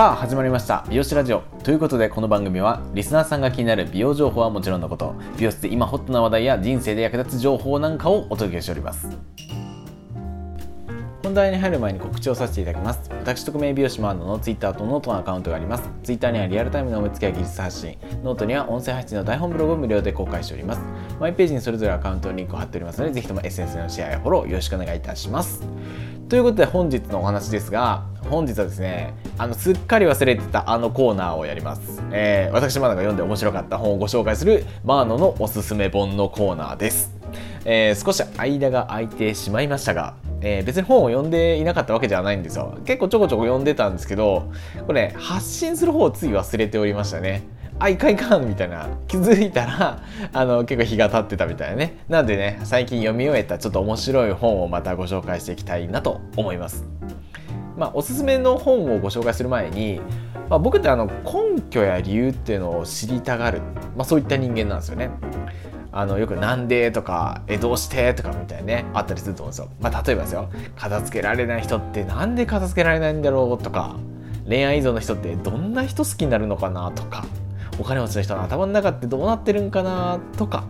さあ始まりました。美容師ラジオ。ということでこの番組はリスナーさんが気になる美容情報はもちろんのこと。美容室で今ホットな話題や人生で役立つ情報なんかをお届けしております。本題に入る前に告知をさせていただきます。私特命美容師マーノの Twitter とノートのアカウントがあります。Twitter にはリアルタイムの思いつきや技術発信。ノートには音声配信の台本ブログを無料で公開しております。マイページにそれぞれアカウントのリンクを貼っておりますのでぜひとも SNS のシェアやフォローよろしくお願いいたします。ということで本日のお話ですが本日はですねあのすっかり忘れてたあのコーナーをやります、えー、私マナが読んで面白かった本をご紹介するマーノのおすすめ本のコーナーです、えー、少し間が空いてしまいましたがえー、別に本を読んでいなかったわけではないんですよ。結構ちょこちょこ読んでたんですけどこれ、ね、発信する方をつい忘れておりましたね。あ、いかいかんみたいな。気づいたら あの結構日が経ってたみたいなね。なんでね最近読み終えたちょっと面白い本をまたご紹介していきたいなと思います。まあおすすめの本をご紹介する前に、まあ、僕ってあの根拠や理由っていうのを知りたがる、まあ、そういった人間なんですよね。あのよく「なんで?」とか「えどうして?」とかみたいなねあったりすると思うんですよ。まあ、例えばですよ片付けられない人ってなんで片付けられないんだろう？とか恋愛依存の人ってどんな人好きになるのかな？とかお金持ちの人の頭の中ってどうなってるんかな？とか、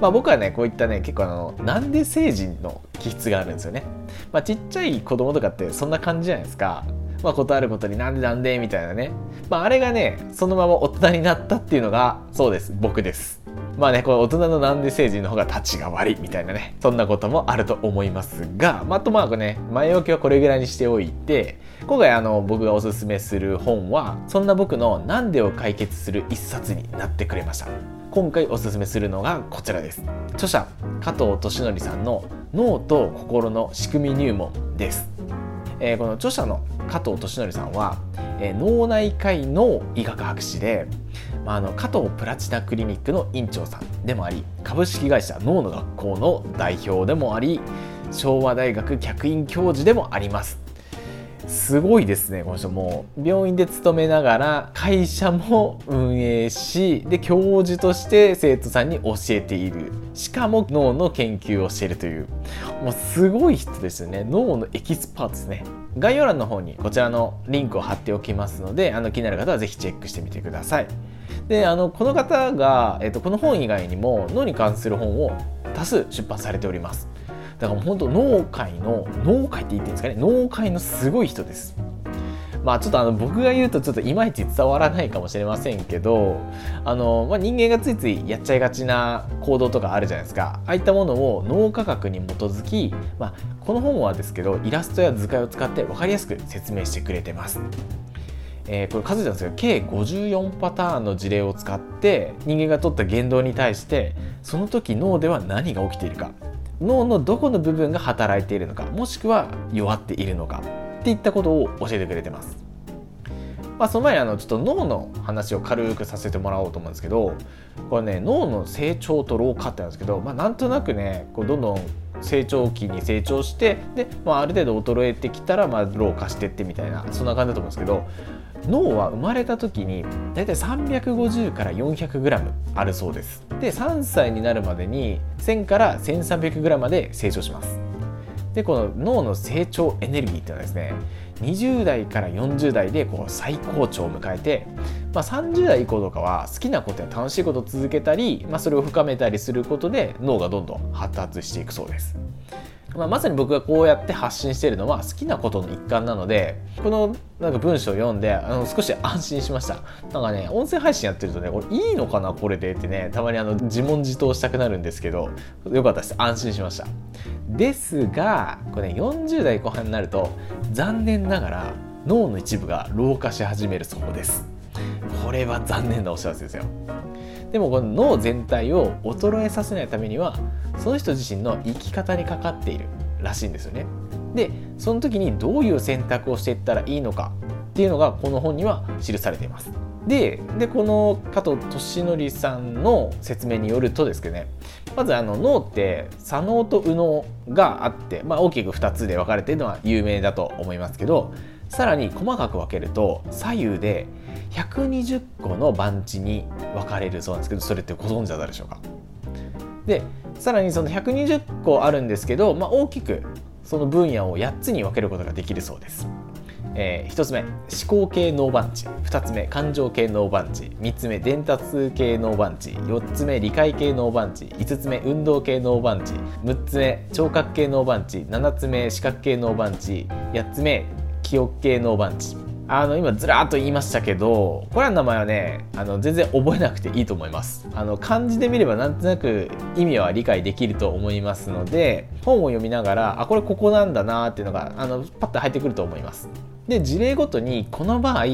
まあ、僕はねこういったね結構あのなんで成人の気質があるんですよね、まあ、ちっちゃい子供とかってそんな感じじゃないですかまあ、ことあることになんでなんでみたいなね。まあ、あれがね、そのまま大人になったっていうのが、そうです。僕です。まあね、この大人のなんで成人の方が立ちが悪いみたいなね、そんなこともあると思いますが、まあ、とまあね、前置きはこれぐらいにしておいて、今回あの僕がおすすめする本はそんな僕のなんでを解決する一冊になってくれました今回おすすめするのがこちらです著者加藤俊則さんの脳と心の仕組み入門です、えー、この著者の加藤俊則さんは、えー、脳内科医の医学博士で、まあ、あの加藤プラチナクリニックの院長さんでもあり株式会社脳の学校の代表でもあり昭和大学客員教授でもあります。すごいですねこの人もう。病院で勤めながら会社も運営しで教授として生徒さんに教えている。しかも脳の研究をしているという。もうすごい人ですよね。脳のエキスパートですね。概要欄の方にこちらのリンクを貼っておきますのであの気になる方は是非チェックしてみてください。であのこの方が、えっと、この本以外にも脳に関する本を多数出版されております。だから本当農界の農界って言っていいんですかね。農界のすごい人です。まあちょっとあの僕が言うとちょっといまいち伝わらないかもしれませんけどあの、まあ、人間がついついやっちゃいがちな行動とかあるじゃないですか。ああいったものを脳科学に基づき、まあ、この本はですけどイラストや図解を使って分かりやすく説明してくれてます。えー、これ数えたんですけど計54パターンの事例を使って人間が取った言動に対してその時脳では何が起きているか。脳のどこの部分が働いているのかもしくは弱っているのかっていったことを教えてくれてます。まあ、その前にあのちょっと脳の話を軽くさせてもらおうと思うんですけどこれね脳の成長と老化ってなんですけど、まあ、なんとなくねこうどんどん成長期に成長してで、まあ、ある程度衰えてきたらまあ老化してってみたいなそんな感じだと思うんですけど脳は生まれた時にだいたい350から 400g あるそうです。で3歳になるまでに1000から 1300g まで成長します。でこの脳の成長エネルギーっていうのはですね20代から40代でこう最高潮を迎えて、まあ、30代以降とかは好きなことや楽しいことを続けたり、まあ、それを深めたりすることで脳がどんどん発達していくそうです。まあ、まさに僕がこうやって発信しているのは好きなことの一環なのでこのなんか文章を読んであの少し安心しました。なんかね音声配信やってるとねこれいいのかなこれでってねたまにあの自問自答したくなるんですけどよかったです。安心しました。ですがこれね40代後半になると残念ながら脳の一部が老化し始めるそうです。これは残念なお知らせですよ。でもこの脳全体を衰えさせないためにはその人自身の生き方にかかっているらしいんですよね。でその時にどういう選択をしていったらいいのかっていうのがこの本には記されています。ででこの加藤俊則さんの説明によるとですけどねまずあの脳って左脳と右脳があって、まあ、大きく2つで分かれているのは有名だと思いますけどさらに細かく分けると左右で120個の番地に分かれるそうなんですけどそれってご存知だったでしょうか？でさらにその120個あるんですけど、まあ、大きくその分野を8つに分けることができるそうです。えー、1つ目思考系脳番地2つ目感情系脳番地3つ目伝達系脳番地4つ目理解系脳番地5つ目運動系脳番地6つ目聴覚系脳番地7つ目視覚系脳番地8つ目記憶系脳番地あの今ずらっと言いましたけどこれらの名前はねあの全然覚えなくていいと思います。あの漢字で見ればなんとなく意味は理解できると思いますので本を読みながらあこれここなんだなっていうのがあのパッと入ってくると思います。で事例ごとにこの場合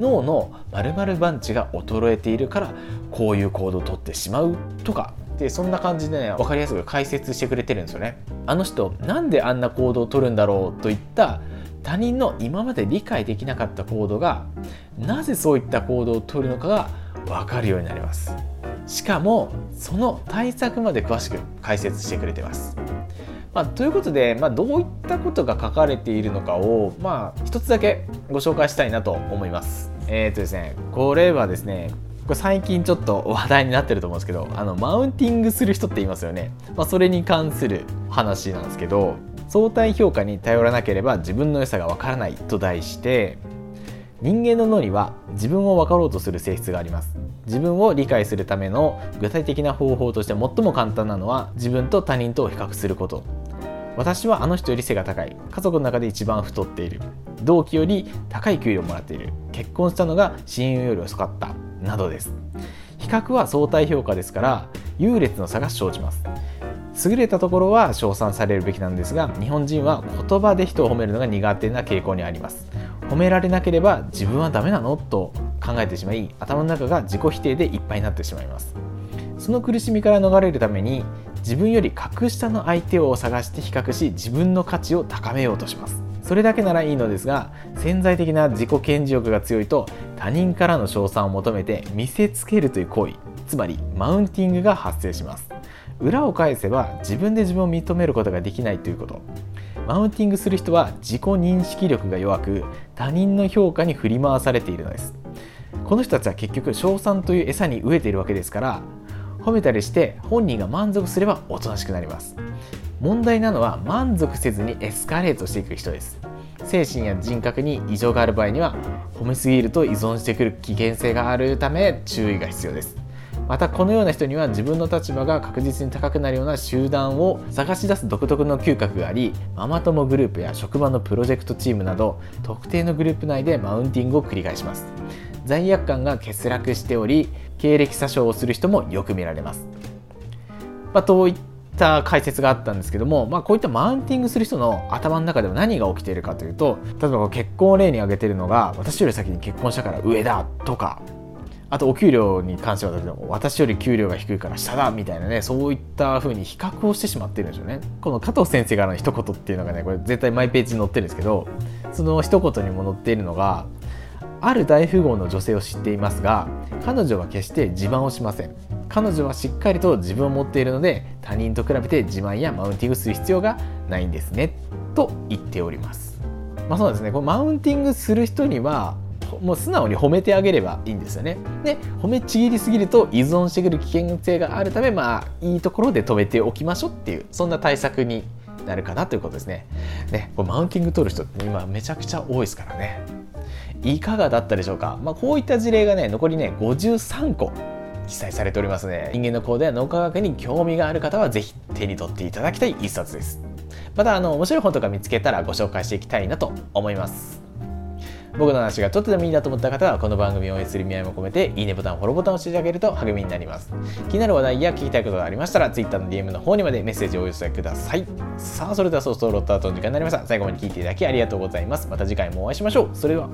脳の〇〇番地が衰えているからこういう行動をとってしまうとかでそんな感じでね分かりやすく解説してくれてるんですよね。あの人なんであんな行動をとるんだろうといった他人の今まで理解できなかった行動がなぜそういった行動をとるのかが分かるようになります。しかもその対策まで詳しく解説してくれてます、まあ、ということで、まあ、どういったことが書かれているのかをまあ一つだけご紹介したいなと思います。えっ、ー、とですねこれはですねこれ最近ちょっと話題になってると思うんですけどあのマウンティングする人って言いますよね、まあ、それに関する話なんですけど相対評価に頼らなければ自分の良さがわからないと題して人間の脳には自分を分かろうとする性質があります。自分を理解するための具体的な方法として最も簡単なのは自分と他人と比較すること。私はあの人より背が高い。家族の中で一番太っている。同期より高い給料をもらっている。結婚したのが親友より遅かった。などです。比較は相対評価ですから優劣の差が生じます。優れたところは称賛されるべきなんですが日本人は言葉で人を褒めるのが苦手な傾向にあります。褒められなければ自分はダメなの？と考えてしまい頭の中が自己否定でいっぱいになってしまいます。その苦しみから逃れるために自分より格下の相手を探して比較し自分の価値を高めようとします。それだけならいいのですが潜在的な自己顕示欲が強いと他人からの称賛を求めて見せつけるという行為つまりマウンティングが発生します。裏を返せば自分で自分を認めることができないということ。マウンティングする人は自己認識力が弱く他人の評価に振り回されているのです。この人たちは結局賞賛という餌に飢えているわけですから褒めたりして本人が満足すればおとなしくなります。問題なのは満足せずにエスカレートしていく人です。精神や人格に異常がある場合には褒めすぎると依存してくる危険性があるため注意が必要です。またこのような人には自分の立場が確実に高くなるような集団を探し出す独特の嗅覚がありママ友グループや職場のプロジェクトチームなど特定のグループ内でマウンティングを繰り返します。罪悪感が欠落しており経歴詐称をする人もよく見られます、まあ、といった解説があったんですけども、まあ、こういったマウンティングする人の頭の中では何が起きているかというと例えば結婚を例に挙げているのが私より先に結婚したから上だとかあとお給料に関しては私より給料が低いから下だみたいなねそういった風に比較をしてしまってるんですよね。この加藤先生からの一言っていうのがねこれ絶対マイページに載ってるんですけどその一言にも載っているのがある大富豪の女性を知っていますが彼女は決して自慢をしません彼女はしっかりと自分を持っているので他人と比べて自慢やマウンティングする必要がないんですねと言っておりますまあそうですねこのマウンティングする人にはもう素直に褒めてあげればいいんですよね。で褒めちぎりすぎると依存してくる危険性があるためまあいいところで止めておきましょうっていうそんな対策になるかなということですね。ねこマウンティング取る人って今めちゃくちゃ多いですからね。いかがだったでしょうか、まあ、こういった事例がね残りね53個記載されておりますので人間の行動や脳科学に興味がある方は是非手に取っていただきたい一冊です。またあの面白い本とか見つけたらご紹介していきたいなと思います。僕の話がちょっとでもいいなと思った方はこの番組を応援する意味合いも込めていいねボタンフォローボタンを押していただけると励みになります。気になる話題や聞きたいことがありましたら Twitter の DM の方にまでメッセージをお寄せください。さあそれではそろそろロットアウトの時間になりました。最後まで聞いていただきありがとうございます。また次回もお会いしましょう。それでは。